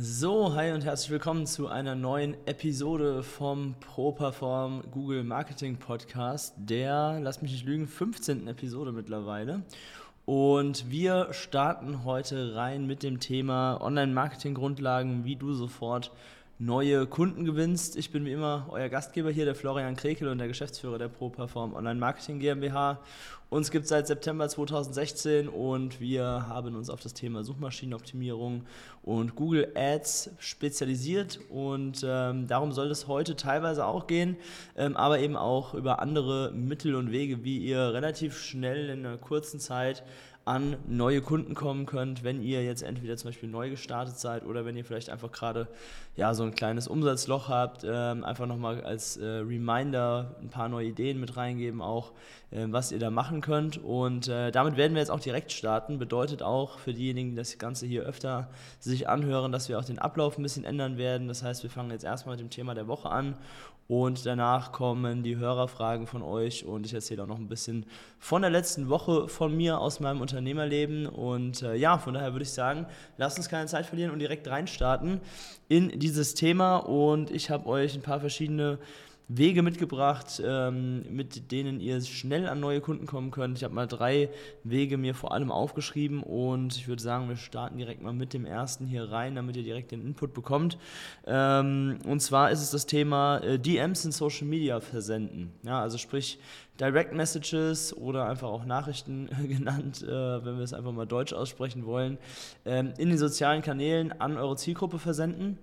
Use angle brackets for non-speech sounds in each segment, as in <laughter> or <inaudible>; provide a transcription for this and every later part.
So, hi und herzlich willkommen zu einer neuen Episode vom ProPerform Google Marketing Podcast, der, lass mich nicht lügen, 15. Episode mittlerweile. Und wir starten heute rein mit dem Thema Online-Marketing-Grundlagen, wie du sofort neue Kunden gewinnst. Ich bin wie immer euer Gastgeber hier, der Florian Krekel und der Geschäftsführer der ProPerform Online Marketing GmbH. Uns gibt es seit September 2016 und wir haben uns auf das Thema Suchmaschinenoptimierung und Google Ads spezialisiert und ähm, darum soll es heute teilweise auch gehen, ähm, aber eben auch über andere Mittel und Wege, wie ihr relativ schnell in einer kurzen Zeit an neue Kunden kommen könnt, wenn ihr jetzt entweder zum Beispiel neu gestartet seid oder wenn ihr vielleicht einfach gerade ja, so ein kleines Umsatzloch habt, ähm, einfach nochmal als äh, Reminder ein paar neue Ideen mit reingeben, auch äh, was ihr da machen könnt. Und äh, damit werden wir jetzt auch direkt starten. Bedeutet auch für diejenigen, die das Ganze hier öfter sich anhören, dass wir auch den Ablauf ein bisschen ändern werden. Das heißt, wir fangen jetzt erstmal mit dem Thema der Woche an und danach kommen die Hörerfragen von euch und ich erzähle auch noch ein bisschen von der letzten Woche von mir aus meinem Unternehmerleben. Und äh, ja, von daher würde ich sagen, lasst uns keine Zeit verlieren und direkt reinstarten in dieses Thema. Und ich habe euch ein paar verschiedene Wege mitgebracht, ähm, mit denen ihr schnell an neue Kunden kommen könnt. Ich habe mal drei Wege mir vor allem aufgeschrieben und ich würde sagen, wir starten direkt mal mit dem ersten hier rein, damit ihr direkt den Input bekommt. Ähm, und zwar ist es das Thema äh, DMs in Social Media versenden. Ja, also sprich Direct Messages oder einfach auch Nachrichten <laughs> genannt, äh, wenn wir es einfach mal deutsch aussprechen wollen, ähm, in den sozialen Kanälen an eure Zielgruppe versenden.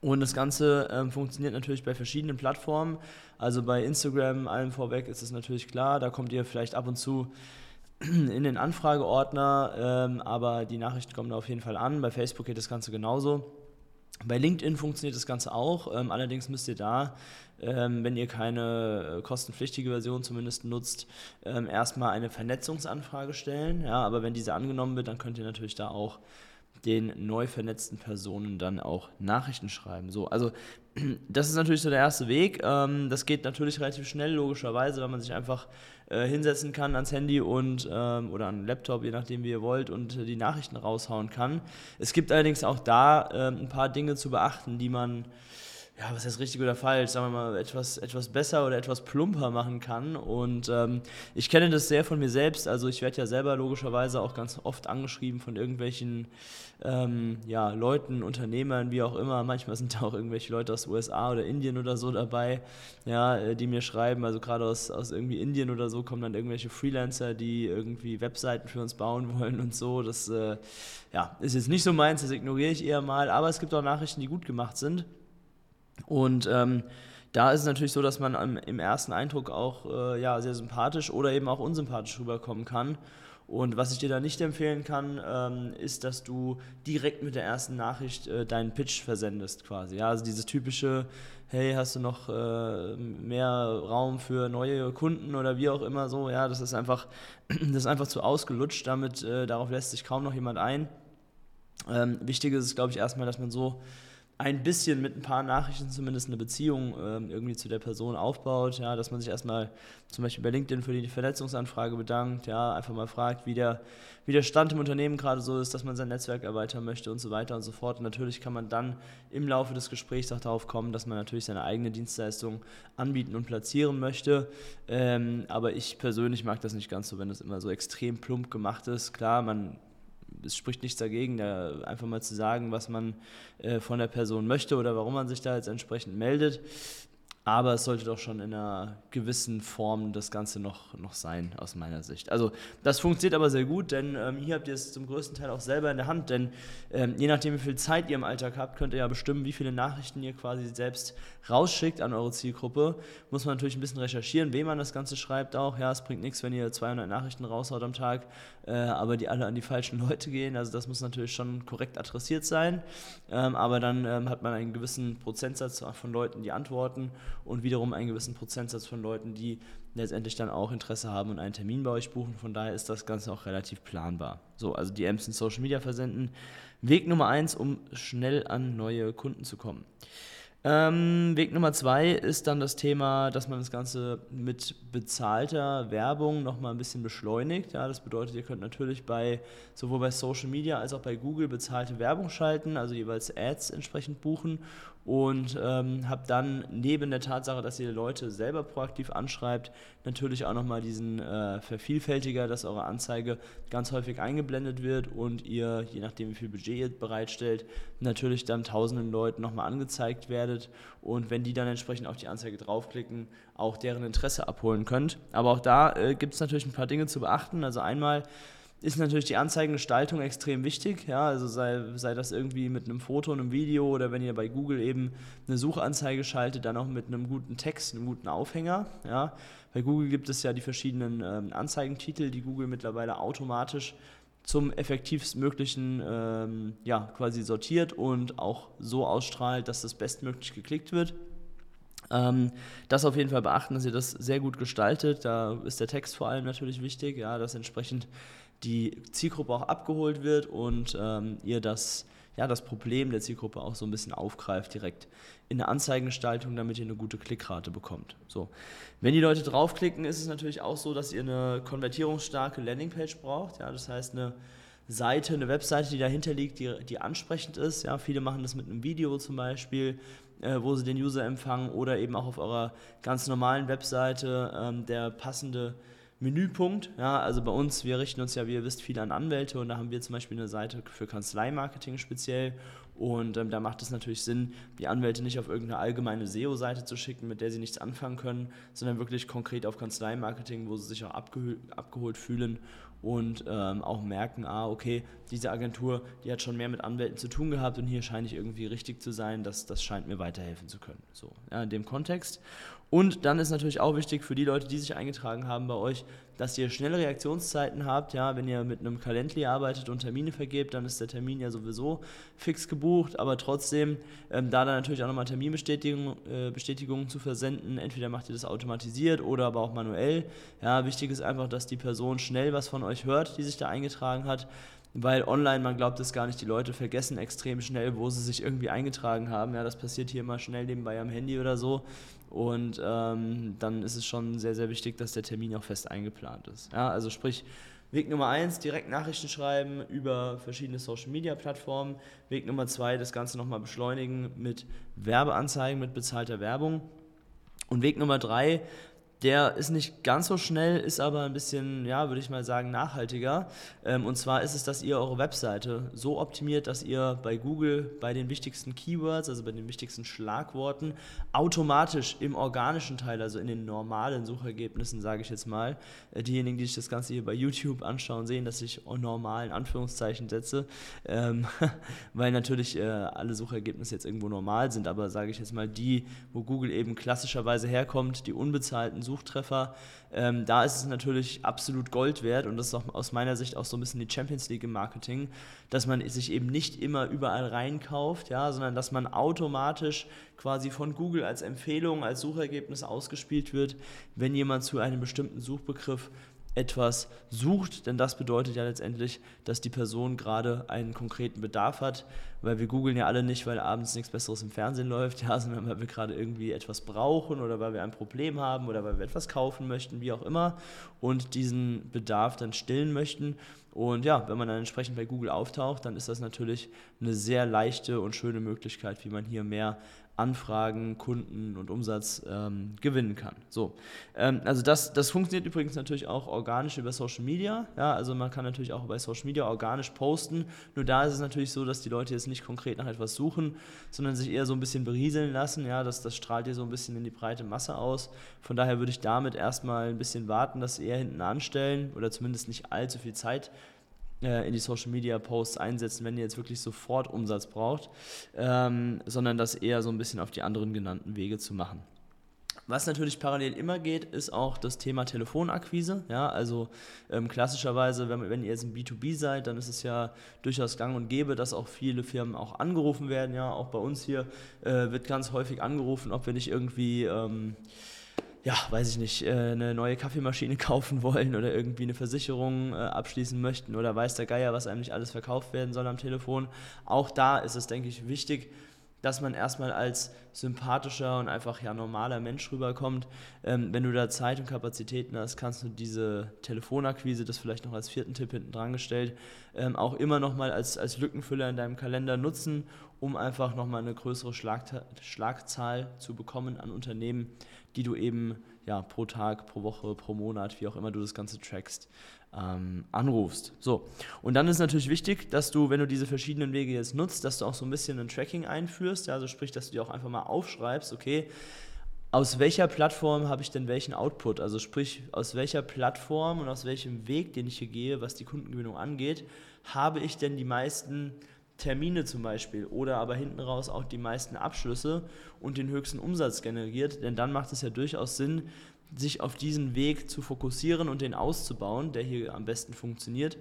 Und das Ganze ähm, funktioniert natürlich bei verschiedenen Plattformen. Also bei Instagram, allem vorweg, ist es natürlich klar. Da kommt ihr vielleicht ab und zu <clears throat> in den Anfrageordner, ähm, aber die Nachrichten kommen da auf jeden Fall an. Bei Facebook geht das Ganze genauso. Bei LinkedIn funktioniert das Ganze auch. Ähm, allerdings müsst ihr da, ähm, wenn ihr keine äh, kostenpflichtige Version zumindest nutzt, ähm, erstmal eine Vernetzungsanfrage stellen. Ja, aber wenn diese angenommen wird, dann könnt ihr natürlich da auch den neu vernetzten Personen dann auch Nachrichten schreiben. So, also <clears throat> das ist natürlich so der erste Weg. Ähm, das geht natürlich relativ schnell, logischerweise, weil man sich einfach äh, hinsetzen kann ans Handy und ähm, oder an den Laptop, je nachdem wie ihr wollt, und die Nachrichten raushauen kann. Es gibt allerdings auch da ähm, ein paar Dinge zu beachten, die man ja, was heißt richtig oder falsch, sagen wir mal, etwas, etwas besser oder etwas plumper machen kann. Und ähm, ich kenne das sehr von mir selbst. Also ich werde ja selber logischerweise auch ganz oft angeschrieben von irgendwelchen ähm, ja, Leuten, Unternehmern, wie auch immer. Manchmal sind da auch irgendwelche Leute aus USA oder Indien oder so dabei, ja, äh, die mir schreiben. Also gerade aus, aus irgendwie Indien oder so kommen dann irgendwelche Freelancer, die irgendwie Webseiten für uns bauen <laughs> wollen und so. Das äh, ja, ist jetzt nicht so meins, das ignoriere ich eher mal. Aber es gibt auch Nachrichten, die gut gemacht sind. Und ähm, da ist es natürlich so, dass man am, im ersten Eindruck auch äh, ja, sehr sympathisch oder eben auch unsympathisch rüberkommen kann. Und was ich dir da nicht empfehlen kann, ähm, ist, dass du direkt mit der ersten Nachricht äh, deinen Pitch versendest quasi. Ja, also dieses typische, hey, hast du noch äh, mehr Raum für neue Kunden oder wie auch immer so, ja, das ist einfach, <clears throat> das ist einfach zu ausgelutscht, damit äh, darauf lässt sich kaum noch jemand ein. Ähm, wichtig ist es, glaube ich, erstmal, dass man so ein bisschen mit ein paar Nachrichten zumindest eine Beziehung ähm, irgendwie zu der Person aufbaut, ja, dass man sich erstmal zum Beispiel bei LinkedIn für die Vernetzungsanfrage bedankt, ja, einfach mal fragt, wie der, wie der Stand im Unternehmen gerade so ist, dass man sein Netzwerk erweitern möchte und so weiter und so fort. Und natürlich kann man dann im Laufe des Gesprächs auch darauf kommen, dass man natürlich seine eigene Dienstleistung anbieten und platzieren möchte. Ähm, aber ich persönlich mag das nicht ganz so, wenn das immer so extrem plump gemacht ist. Klar, man es spricht nichts dagegen, da einfach mal zu sagen, was man äh, von der Person möchte oder warum man sich da jetzt entsprechend meldet. Aber es sollte doch schon in einer gewissen Form das Ganze noch, noch sein, aus meiner Sicht. Also das funktioniert aber sehr gut, denn ähm, hier habt ihr es zum größten Teil auch selber in der Hand. Denn ähm, je nachdem, wie viel Zeit ihr im Alltag habt, könnt ihr ja bestimmen, wie viele Nachrichten ihr quasi selbst rausschickt an eure Zielgruppe. Muss man natürlich ein bisschen recherchieren, wem man das Ganze schreibt auch. Ja, es bringt nichts, wenn ihr 200 Nachrichten raushaut am Tag, äh, aber die alle an die falschen Leute gehen. Also das muss natürlich schon korrekt adressiert sein. Ähm, aber dann ähm, hat man einen gewissen Prozentsatz von Leuten, die antworten und wiederum einen gewissen Prozentsatz von Leuten, die letztendlich dann auch Interesse haben und einen Termin bei euch buchen. Von daher ist das Ganze auch relativ planbar. So, also die Amps in Social Media versenden. Weg Nummer eins, um schnell an neue Kunden zu kommen. Ähm, Weg Nummer zwei ist dann das Thema, dass man das Ganze mit bezahlter Werbung nochmal ein bisschen beschleunigt. Ja, das bedeutet, ihr könnt natürlich bei sowohl bei Social Media als auch bei Google bezahlte Werbung schalten, also jeweils Ads entsprechend buchen und ähm, habe dann neben der Tatsache, dass ihr Leute selber proaktiv anschreibt, natürlich auch nochmal diesen äh, Vervielfältiger, dass eure Anzeige ganz häufig eingeblendet wird und ihr, je nachdem wie viel Budget ihr bereitstellt, natürlich dann tausenden Leuten nochmal angezeigt werdet und wenn die dann entsprechend auf die Anzeige draufklicken, auch deren Interesse abholen könnt. Aber auch da äh, gibt es natürlich ein paar Dinge zu beachten. Also einmal ist natürlich die Anzeigengestaltung extrem wichtig. Ja, also sei, sei das irgendwie mit einem Foto, einem Video oder wenn ihr bei Google eben eine Suchanzeige schaltet, dann auch mit einem guten Text, einem guten Aufhänger. Ja. Bei Google gibt es ja die verschiedenen ähm, Anzeigentitel, die Google mittlerweile automatisch zum effektivstmöglichen ähm, ja, quasi sortiert und auch so ausstrahlt, dass das bestmöglich geklickt wird. Ähm, das auf jeden Fall beachten, dass ihr das sehr gut gestaltet. Da ist der Text vor allem natürlich wichtig, ja, dass entsprechend die Zielgruppe auch abgeholt wird und ähm, ihr das, ja, das Problem der Zielgruppe auch so ein bisschen aufgreift direkt in der Anzeigengestaltung, damit ihr eine gute Klickrate bekommt. So. Wenn die Leute draufklicken, ist es natürlich auch so, dass ihr eine konvertierungsstarke Landingpage braucht. Ja, das heißt eine Seite, eine Webseite, die dahinter liegt, die, die ansprechend ist. Ja, viele machen das mit einem Video zum Beispiel, äh, wo sie den User empfangen oder eben auch auf eurer ganz normalen Webseite ähm, der passende Menüpunkt. Ja, also bei uns, wir richten uns ja, wie ihr wisst, viel an Anwälte und da haben wir zum Beispiel eine Seite für Kanzleimarketing speziell. Und ähm, da macht es natürlich Sinn, die Anwälte nicht auf irgendeine allgemeine SEO-Seite zu schicken, mit der sie nichts anfangen können, sondern wirklich konkret auf Kanzleimarketing, wo sie sich auch abgehol abgeholt fühlen und ähm, auch merken, ah, okay, diese Agentur, die hat schon mehr mit Anwälten zu tun gehabt und hier scheine ich irgendwie richtig zu sein, das, das scheint mir weiterhelfen zu können. So, ja, in dem Kontext. Und dann ist natürlich auch wichtig für die Leute, die sich eingetragen haben bei euch, dass ihr schnelle Reaktionszeiten habt. Ja, wenn ihr mit einem Calendly arbeitet und Termine vergebt, dann ist der Termin ja sowieso fix gebucht. Aber trotzdem, ähm, da dann natürlich auch nochmal Terminbestätigungen äh, zu versenden. Entweder macht ihr das automatisiert oder aber auch manuell. Ja, wichtig ist einfach, dass die Person schnell was von euch hört, die sich da eingetragen hat weil online, man glaubt es gar nicht, die Leute vergessen extrem schnell, wo sie sich irgendwie eingetragen haben. Ja, das passiert hier mal schnell nebenbei am Handy oder so. Und ähm, dann ist es schon sehr, sehr wichtig, dass der Termin auch fest eingeplant ist. Ja, also sprich, Weg Nummer eins, direkt Nachrichten schreiben über verschiedene Social Media Plattformen. Weg Nummer zwei, das Ganze nochmal beschleunigen mit Werbeanzeigen, mit bezahlter Werbung. Und Weg Nummer drei, der ist nicht ganz so schnell, ist aber ein bisschen, ja, würde ich mal sagen, nachhaltiger. Ähm, und zwar ist es, dass ihr eure Webseite so optimiert, dass ihr bei Google bei den wichtigsten Keywords, also bei den wichtigsten Schlagworten, automatisch im organischen Teil, also in den normalen Suchergebnissen, sage ich jetzt mal, äh, diejenigen, die sich das Ganze hier bei YouTube anschauen, sehen, dass ich normal in Anführungszeichen setze, ähm, <laughs> weil natürlich äh, alle Suchergebnisse jetzt irgendwo normal sind, aber sage ich jetzt mal die, wo Google eben klassischerweise herkommt, die unbezahlten Suchtreffer. Ähm, da ist es natürlich absolut Gold wert und das ist auch aus meiner Sicht auch so ein bisschen die Champions League im Marketing, dass man sich eben nicht immer überall reinkauft, ja, sondern dass man automatisch quasi von Google als Empfehlung, als Suchergebnis ausgespielt wird, wenn jemand zu einem bestimmten Suchbegriff etwas sucht, denn das bedeutet ja letztendlich, dass die Person gerade einen konkreten Bedarf hat, weil wir googeln ja alle nicht, weil abends nichts Besseres im Fernsehen läuft, <laughs> ja, sondern weil wir gerade irgendwie etwas brauchen oder weil wir ein Problem haben oder weil wir etwas kaufen möchten, wie auch immer, und diesen Bedarf dann stillen möchten. Und ja, wenn man dann entsprechend bei Google auftaucht, dann ist das natürlich eine sehr leichte und schöne Möglichkeit, wie man hier mehr Anfragen, Kunden und Umsatz ähm, gewinnen kann. So, ähm, also das, das funktioniert übrigens natürlich auch organisch über Social Media. Ja, also man kann natürlich auch bei Social Media organisch posten. Nur da ist es natürlich so, dass die Leute jetzt nicht konkret nach etwas suchen, sondern sich eher so ein bisschen berieseln lassen. Ja, das, das strahlt ihr so ein bisschen in die breite Masse aus. Von daher würde ich damit erstmal ein bisschen warten, dass sie eher hinten anstellen oder zumindest nicht allzu viel Zeit in die Social Media Posts einsetzen, wenn ihr jetzt wirklich sofort Umsatz braucht, ähm, sondern das eher so ein bisschen auf die anderen genannten Wege zu machen. Was natürlich parallel immer geht, ist auch das Thema Telefonakquise. Ja, also ähm, klassischerweise, wenn, wenn, ihr jetzt ein B2B seid, dann ist es ja durchaus gang und gäbe, dass auch viele Firmen auch angerufen werden. Ja, auch bei uns hier äh, wird ganz häufig angerufen, ob wir nicht irgendwie ähm, ja, weiß ich nicht, äh, eine neue Kaffeemaschine <laughs> kaufen wollen oder irgendwie eine Versicherung äh, abschließen möchten oder weiß der Geier, was einem nicht alles verkauft werden soll am Telefon. Auch da ist es, denke ich, wichtig, dass man erstmal als sympathischer und einfach ja normaler Mensch rüberkommt. Ähm, wenn du da Zeit und Kapazitäten hast, kannst du diese Telefonakquise, das vielleicht noch als vierten Tipp hinten dran gestellt, ähm, auch immer nochmal als, als Lückenfüller in deinem Kalender nutzen, um einfach nochmal eine größere Schlag Schlagzahl zu bekommen an Unternehmen, die du eben ja, pro Tag, pro Woche, pro Monat, wie auch immer du das Ganze trackst, ähm, anrufst. So, und dann ist natürlich wichtig, dass du, wenn du diese verschiedenen Wege jetzt nutzt, dass du auch so ein bisschen ein Tracking einführst, ja, also sprich, dass du dir auch einfach mal aufschreibst, okay, aus welcher Plattform habe ich denn welchen Output? Also sprich, aus welcher Plattform und aus welchem Weg, den ich hier gehe, was die Kundengewinnung angeht, habe ich denn die meisten Termine zum Beispiel oder aber hinten raus auch die meisten Abschlüsse und den höchsten Umsatz generiert, denn dann macht es ja durchaus Sinn, sich auf diesen Weg zu fokussieren und den auszubauen, der hier am besten funktioniert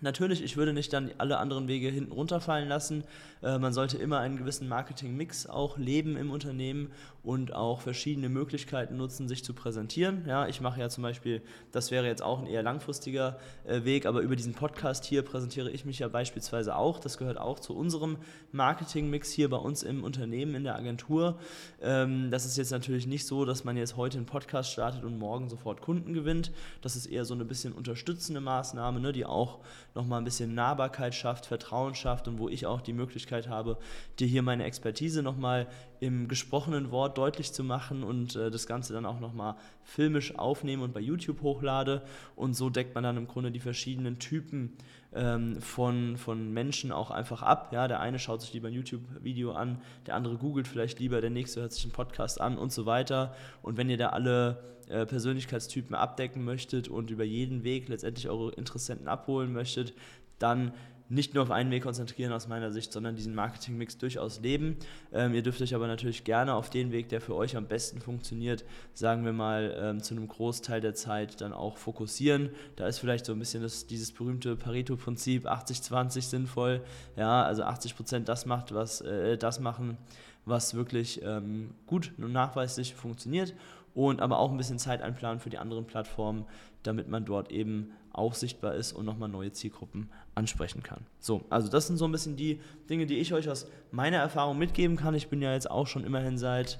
Natürlich, ich würde nicht dann alle anderen Wege hinten runterfallen lassen. Äh, man sollte immer einen gewissen Marketing-Mix auch leben im Unternehmen und auch verschiedene Möglichkeiten nutzen, sich zu präsentieren. Ja, ich mache ja zum Beispiel, das wäre jetzt auch ein eher langfristiger äh, Weg, aber über diesen Podcast hier präsentiere ich mich ja beispielsweise auch. Das gehört auch zu unserem Marketing-Mix hier bei uns im Unternehmen, in der Agentur. Ähm, das ist jetzt natürlich nicht so, dass man jetzt heute einen Podcast startet und morgen sofort Kunden gewinnt. Das ist eher so eine bisschen unterstützende Maßnahme, ne, die auch nochmal ein bisschen Nahbarkeit schafft, Vertrauen schafft und wo ich auch die Möglichkeit habe, dir hier meine Expertise nochmal im gesprochenen Wort deutlich zu machen und äh, das Ganze dann auch nochmal filmisch aufnehme und bei YouTube hochlade. Und so deckt man dann im Grunde die verschiedenen Typen ähm, von, von Menschen auch einfach ab. Ja, der eine schaut sich lieber ein YouTube-Video an, der andere googelt vielleicht lieber, der nächste hört sich einen Podcast an und so weiter. Und wenn ihr da alle äh, Persönlichkeitstypen abdecken möchtet und über jeden Weg letztendlich eure Interessenten abholen möchtet, dann nicht nur auf einen Weg konzentrieren aus meiner Sicht, sondern diesen Marketingmix durchaus leben. Ähm, ihr dürft euch aber natürlich gerne auf den Weg, der für euch am besten funktioniert, sagen wir mal ähm, zu einem Großteil der Zeit dann auch fokussieren. Da ist vielleicht so ein bisschen das, dieses berühmte Pareto-Prinzip 80-20 sinnvoll. Ja, also 80 Prozent das macht, was äh, das machen, was wirklich ähm, gut und nachweislich funktioniert und aber auch ein bisschen Zeit einplanen für die anderen Plattformen, damit man dort eben auch sichtbar ist und nochmal neue Zielgruppen ansprechen kann. So, also das sind so ein bisschen die Dinge, die ich euch aus meiner Erfahrung mitgeben kann. Ich bin ja jetzt auch schon immerhin seit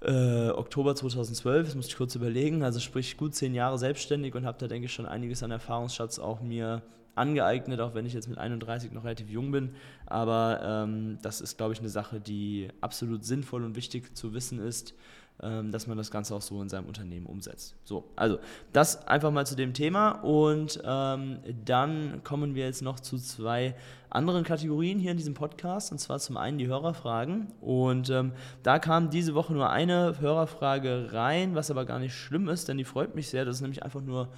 äh, Oktober 2012, das muss ich kurz überlegen, also sprich gut zehn Jahre selbstständig und habe da, denke ich, schon einiges an Erfahrungsschatz auch mir angeeignet, auch wenn ich jetzt mit 31 noch relativ jung bin. Aber ähm, das ist, glaube ich, eine Sache, die absolut sinnvoll und wichtig zu wissen ist, dass man das Ganze auch so in seinem Unternehmen umsetzt. So, also das einfach mal zu dem Thema und ähm, dann kommen wir jetzt noch zu zwei anderen Kategorien hier in diesem Podcast und zwar zum einen die Hörerfragen und ähm, da kam diese Woche nur eine Hörerfrage rein, was aber gar nicht schlimm ist, denn die freut mich sehr. Das ist nämlich einfach nur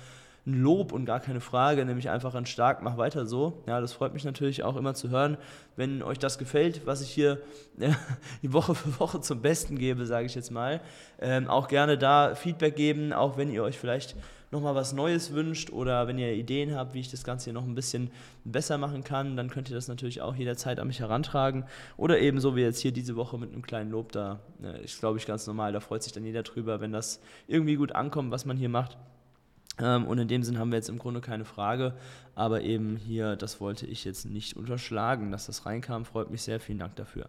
ein Lob und gar keine Frage, nämlich einfach ein stark, mach weiter so. Ja, das freut mich natürlich auch immer zu hören, wenn euch das gefällt, was ich hier <laughs> äh, die Woche für Woche zum Besten gebe, sage ich jetzt mal. Ähm, auch gerne da Feedback geben, auch wenn ihr euch vielleicht nochmal was Neues wünscht oder wenn ihr Ideen habt, wie ich das Ganze hier noch ein bisschen besser machen kann, dann könnt ihr das natürlich auch jederzeit an mich herantragen. Oder ebenso wie jetzt hier diese Woche mit einem kleinen Lob da. Äh, ist, glaube ich, ganz normal. Da freut sich dann jeder drüber, wenn das irgendwie gut ankommt, was man hier macht. Ähm, und in dem Sinn haben wir jetzt im Grunde keine Frage. Aber eben hier, das wollte ich jetzt nicht unterschlagen, dass das reinkam, freut mich sehr, vielen Dank dafür.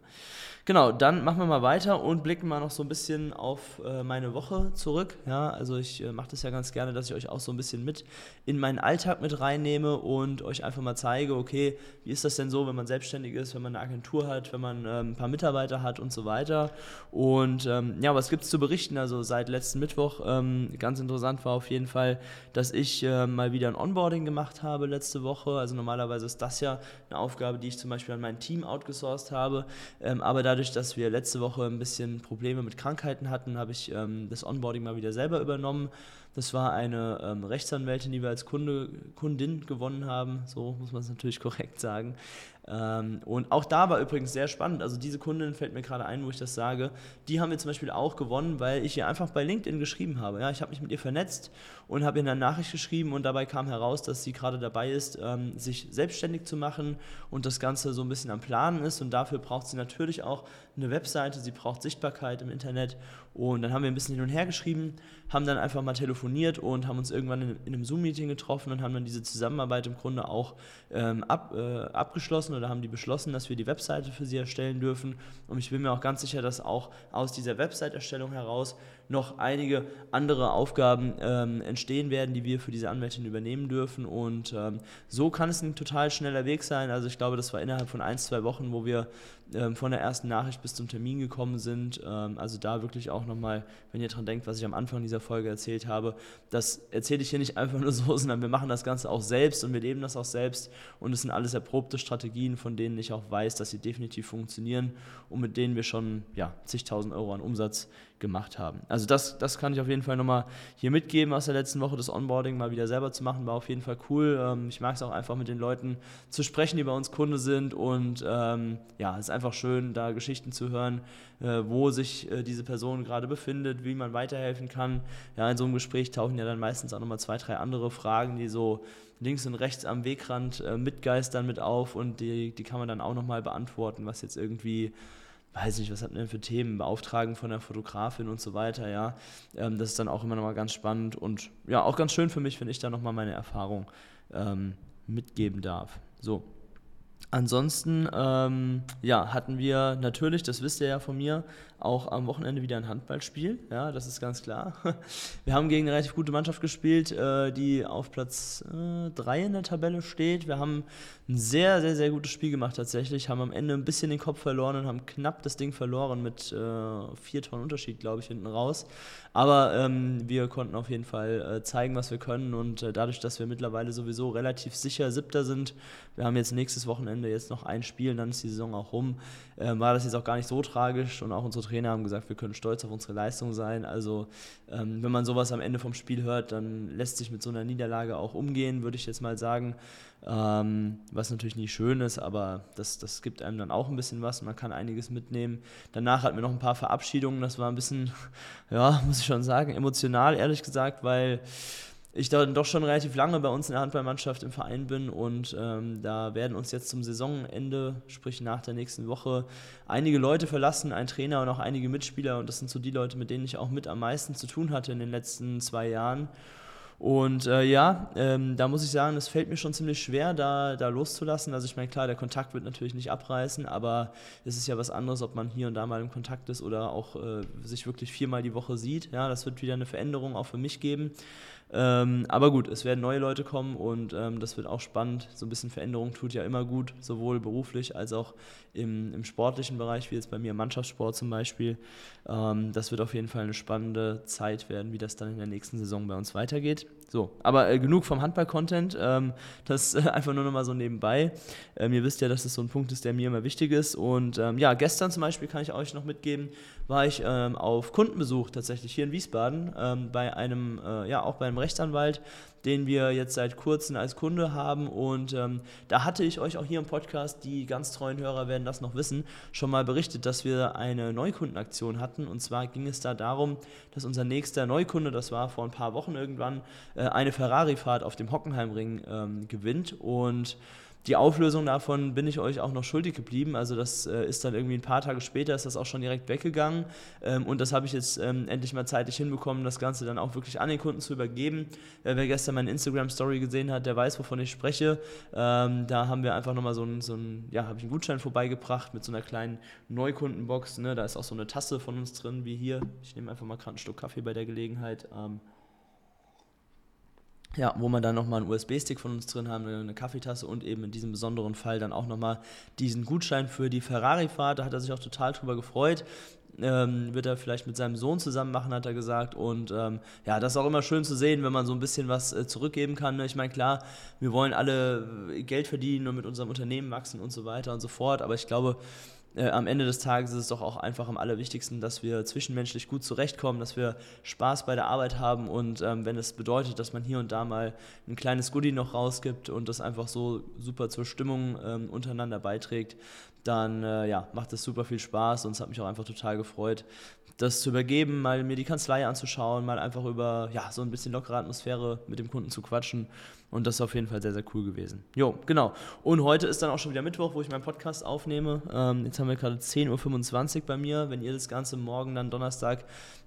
Genau, dann machen wir mal weiter und blicken mal noch so ein bisschen auf äh, meine Woche zurück. Ja, also ich äh, mache das ja ganz gerne, dass ich euch auch so ein bisschen mit in meinen Alltag mit reinnehme und euch einfach mal zeige, okay, wie ist das denn so, wenn man selbstständig ist, wenn man eine Agentur hat, wenn man ähm, ein paar Mitarbeiter hat und so weiter. Und ähm, ja, was gibt es zu berichten? Also seit letzten Mittwoch, ähm, ganz interessant war auf jeden Fall, dass ich äh, mal wieder ein Onboarding gemacht habe letzte Woche. Also normalerweise ist das ja eine Aufgabe, die ich zum Beispiel an mein Team outgesourced habe, ähm, aber da dadurch, dass wir letzte Woche ein bisschen Probleme mit Krankheiten hatten, habe ich ähm, das Onboarding mal wieder selber übernommen. Das war eine ähm, Rechtsanwältin, die wir als Kunde, Kundin gewonnen haben, so muss man es natürlich <laughs> korrekt sagen. Ähm, und auch da war übrigens sehr spannend. Also diese Kundin fällt mir gerade ein, wo ich das sage. Die haben wir zum Beispiel auch gewonnen, weil ich ihr einfach bei LinkedIn geschrieben habe. Ja, ich habe mich mit ihr vernetzt und habe ihr eine Nachricht geschrieben und dabei kam heraus, dass sie gerade dabei ist, ähm, sich selbstständig zu machen und das Ganze so ein bisschen am Planen ist. Und dafür braucht sie natürlich auch eine Webseite, sie braucht Sichtbarkeit im Internet. Und dann haben wir ein bisschen hin und her geschrieben, haben dann einfach mal telefoniert und haben uns irgendwann in, in einem Zoom-Meeting getroffen und haben dann diese Zusammenarbeit im Grunde auch ähm, ab, äh, abgeschlossen oder haben die beschlossen, dass wir die Webseite für sie erstellen dürfen. Und ich bin mir auch ganz sicher, dass auch aus dieser Website-Erstellung heraus noch einige andere Aufgaben ähm, entstehen werden, die wir für diese Anwältin übernehmen dürfen. Und ähm, so kann es ein total schneller Weg sein. Also ich glaube, das war innerhalb von ein, zwei Wochen, wo wir ähm, von der ersten Nachricht bis zum Termin gekommen sind. Ähm, also da wirklich auch nochmal, wenn ihr dran denkt, was ich am Anfang dieser Folge erzählt habe, das erzähle ich hier nicht einfach nur <laughs> so, sondern wir machen das Ganze auch selbst und wir leben das auch selbst. Und es sind alles erprobte Strategien, von denen ich auch weiß, dass sie definitiv funktionieren und mit denen wir schon ja, zigtausend Euro an Umsatz gemacht haben. Also das, das kann ich auf jeden Fall nochmal hier mitgeben aus der letzten Woche. Das Onboarding mal wieder selber zu machen, war auf jeden Fall cool. Ähm, ich mag es auch einfach mit den Leuten zu sprechen, die bei uns Kunde sind und ähm, ja, es ist einfach schön, da Geschichten zu hören, äh, wo sich äh, diese Person gerade befindet, wie man weiterhelfen kann. Ja, in so einem Gespräch tauchen ja dann meistens auch nochmal zwei, drei andere Fragen, die so links und rechts am Wegrand äh, mitgeistern mit auf und die, die kann man dann auch nochmal beantworten, was jetzt irgendwie weiß nicht, was hat man denn für Themen, Beauftragen von der Fotografin und so weiter, ja. Ähm, das ist dann auch immer nochmal ganz spannend und ja, auch ganz schön für mich, wenn ich da nochmal meine Erfahrung ähm, mitgeben darf. So, Ansonsten ähm, ja, hatten wir natürlich, das wisst ihr ja von mir, auch am Wochenende wieder ein Handballspiel. Ja, das ist ganz klar. <laughs> Wir haben gegen eine relativ gute Mannschaft gespielt, äh, die auf Platz 3 äh, in der Tabelle steht. Wir haben ein sehr, sehr, sehr gutes Spiel gemacht tatsächlich, haben am Ende ein bisschen den Kopf verloren und haben knapp das Ding verloren mit äh, vier Tonnen Unterschied, glaube ich, hinten raus. Aber ähm, wir konnten auf jeden Fall äh, zeigen, was wir können und äh, dadurch, dass wir mittlerweile sowieso relativ sicher Siebter sind, wir haben jetzt nächstes Wochenende jetzt noch ein Spiel dann ist die Saison auch rum, äh, war das jetzt auch gar nicht so tragisch und auch unsere Trainer haben gesagt, wir können stolz auf unsere Leistung sein. Also ähm, wenn man sowas am Ende vom Spiel hört, dann lässt sich mit so einer Niederlage auch umgehen, würde ich jetzt mal sagen. Ähm, was natürlich nicht schön ist, aber das, das gibt einem dann auch ein bisschen was. Man kann einiges mitnehmen. Danach hatten wir noch ein paar Verabschiedungen. Das war ein bisschen, <laughs> ja, muss ich schon sagen, emotional, ehrlich gesagt, weil ich da doch schon relativ lange bei uns in der Handballmannschaft im Verein bin und ähm, da werden uns jetzt zum Saisonende, sprich nach der nächsten Woche, einige Leute verlassen, ein Trainer und auch einige Mitspieler und das sind so die Leute, mit denen ich auch mit am meisten zu tun hatte in den letzten zwei Jahren. Und äh, ja, ähm, da muss ich sagen, es fällt mir schon ziemlich schwer, da, da loszulassen. Also ich meine, klar, der Kontakt wird natürlich nicht abreißen, aber es ist ja was anderes, ob man hier und da mal im Kontakt ist oder auch äh, sich wirklich viermal die Woche sieht. Ja, das wird wieder eine Veränderung auch für mich geben. Ähm, aber gut, es werden neue Leute kommen und ähm, das wird auch spannend. So ein bisschen Veränderung tut ja immer gut, sowohl beruflich als auch im, im sportlichen Bereich, wie jetzt bei mir im Mannschaftssport zum Beispiel. Ähm, das wird auf jeden Fall eine spannende Zeit werden, wie das dann in der nächsten Saison bei uns weitergeht. So, aber äh, genug vom Handball-Content. Ähm, das äh, <laughs> einfach nur nochmal so nebenbei. Ähm, ihr wisst ja, dass das so ein Punkt ist, der mir immer wichtig ist. Und ähm, ja, gestern zum Beispiel kann ich euch noch mitgeben, war ich ähm, auf Kundenbesuch tatsächlich hier in Wiesbaden ähm, bei einem, äh, ja, auch bei einem Rechtsanwalt, den wir jetzt seit kurzem als Kunde haben. Und ähm, da hatte ich euch auch hier im Podcast, die ganz treuen Hörer werden das noch wissen, schon mal berichtet, dass wir eine Neukundenaktion hatten. Und zwar ging es da darum, dass unser nächster Neukunde, das war vor ein paar Wochen irgendwann, äh, eine Ferrari-Fahrt auf dem Hockenheimring ähm, gewinnt. Und die Auflösung davon bin ich euch auch noch schuldig geblieben. Also das äh, ist dann irgendwie ein paar Tage später, ist das auch schon direkt weggegangen. Ähm, und das habe ich jetzt ähm, endlich mal zeitlich hinbekommen, das Ganze dann auch wirklich an den Kunden zu übergeben. Äh, wer gestern meine Instagram-Story gesehen hat, der weiß, wovon ich spreche. Ähm, da haben wir einfach nochmal so ein, so ja, habe ich einen Gutschein vorbeigebracht mit so einer kleinen Neukundenbox. Ne? Da ist auch so eine Tasse von uns drin, wie hier. Ich nehme einfach mal gerade ein Stück Kaffee bei der Gelegenheit. Ja, wo man dann nochmal einen USB-Stick von uns drin haben, eine Kaffeetasse und eben in diesem besonderen Fall dann auch nochmal diesen Gutschein für die Ferrari-Fahrt. Da hat er sich auch total drüber gefreut. Ähm, wird er vielleicht mit seinem Sohn zusammen machen, hat er gesagt. Und ähm, ja, das ist auch immer schön zu sehen, wenn man so ein bisschen was äh, zurückgeben kann. Ne? Ich meine, klar, wir wollen alle Geld verdienen und mit unserem Unternehmen wachsen und so weiter und so fort. Aber ich glaube, äh, am Ende des Tages ist es doch auch einfach am allerwichtigsten, dass wir zwischenmenschlich gut zurechtkommen, dass wir Spaß bei der Arbeit haben und ähm, wenn es bedeutet, dass man hier und da mal ein kleines Goodie noch rausgibt und das einfach so super zur Stimmung ähm, untereinander beiträgt, dann äh, ja, macht es super viel Spaß und es hat mich auch einfach total gefreut, das zu übergeben, mal mir die Kanzlei anzuschauen, mal einfach über ja, so ein bisschen lockere Atmosphäre mit dem Kunden zu quatschen. Und das ist auf jeden Fall sehr, sehr cool gewesen. Jo, genau. Und heute ist dann auch schon wieder Mittwoch, wo ich meinen Podcast aufnehme. Ähm, jetzt haben wir gerade 10.25 Uhr bei mir. Wenn ihr das Ganze morgen dann Donnerstag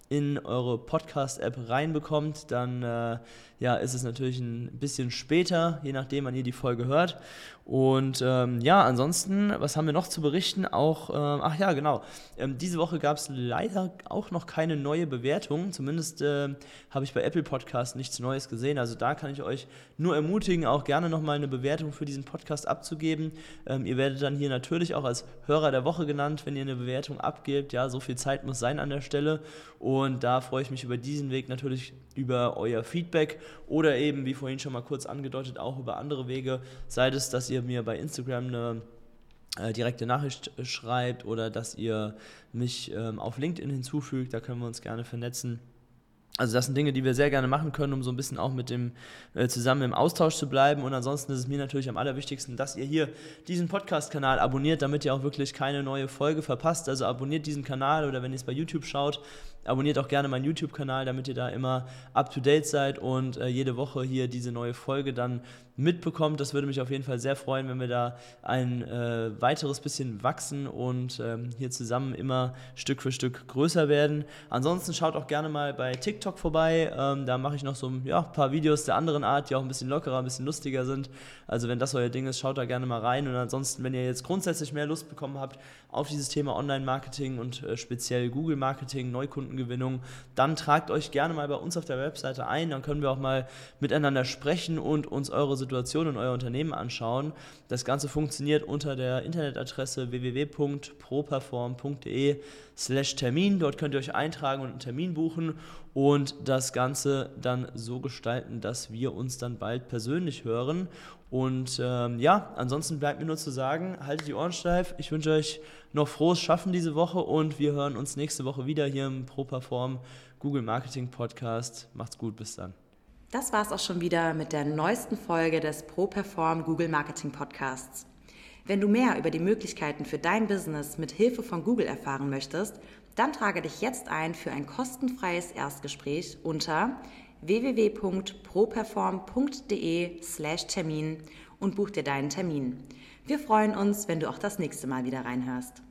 in eure Podcast-App reinbekommt, dann äh, ja, ist es natürlich ein bisschen später, je nachdem, wann ihr die Folge hört. Und ähm, ja, ansonsten, was haben wir noch zu berichten? Auch, ähm, ach ja, genau. Ähm, diese Woche gab es leider auch noch keine neue Bewertung. Zumindest äh, habe ich bei Apple Podcast nichts Neues gesehen. Also da kann ich euch nur ermutigen, auch gerne nochmal eine Bewertung für diesen Podcast abzugeben. Ähm, ihr werdet dann hier natürlich auch als Hörer der Woche genannt, wenn ihr eine Bewertung abgebt. Ja, so viel Zeit muss sein an der Stelle. Und da freue ich mich über diesen Weg natürlich über euer Feedback oder eben, wie vorhin schon mal kurz angedeutet, auch über andere Wege. Sei es, dass ihr mir bei Instagram eine äh, direkte Nachricht schreibt oder dass ihr mich ähm, auf LinkedIn hinzufügt, da können wir uns gerne vernetzen. Also das sind Dinge, die wir sehr gerne machen können, um so ein bisschen auch mit dem äh, zusammen im Austausch zu bleiben. Und ansonsten ist es mir natürlich am allerwichtigsten, dass ihr hier diesen Podcast-Kanal abonniert, damit ihr auch wirklich keine neue Folge verpasst. Also abonniert diesen Kanal oder wenn ihr es bei YouTube schaut, Abonniert auch gerne meinen YouTube-Kanal, damit ihr da immer up-to-date seid und äh, jede Woche hier diese neue Folge dann mitbekommt. Das würde mich auf jeden Fall sehr freuen, wenn wir da ein äh, weiteres bisschen wachsen und ähm, hier zusammen immer Stück für Stück größer werden. Ansonsten schaut auch gerne mal bei TikTok vorbei. Ähm, da mache ich noch so ja, ein paar Videos der anderen Art, die auch ein bisschen lockerer, ein bisschen lustiger sind. Also wenn das euer Ding ist, schaut da gerne mal rein. Und ansonsten, wenn ihr jetzt grundsätzlich mehr Lust bekommen habt auf dieses Thema Online-Marketing und äh, speziell Google-Marketing, Neukunden, Kundengewinnung, dann tragt euch gerne mal bei uns auf der Webseite ein. Dann können wir auch mal miteinander sprechen und uns eure Situation und euer Unternehmen anschauen. Das Ganze funktioniert unter der Internetadresse www.properform.de slash Termin. Dort könnt ihr euch eintragen und einen Termin buchen und das Ganze dann so gestalten, dass wir uns dann bald persönlich hören. Und ähm, ja, ansonsten bleibt mir nur zu sagen, haltet die Ohren steif. Ich wünsche euch noch frohes Schaffen diese Woche und wir hören uns nächste Woche wieder hier im ProPerform Google Marketing Podcast. Macht's gut, bis dann. Das war's auch schon wieder mit der neuesten Folge des ProPerform Google Marketing Podcasts. Wenn du mehr über die Möglichkeiten für dein Business mit Hilfe von Google erfahren möchtest, dann trage dich jetzt ein für ein kostenfreies Erstgespräch unter www.properform.de/termin und buch dir deinen Termin. Wir freuen uns, wenn du auch das nächste Mal wieder reinhörst.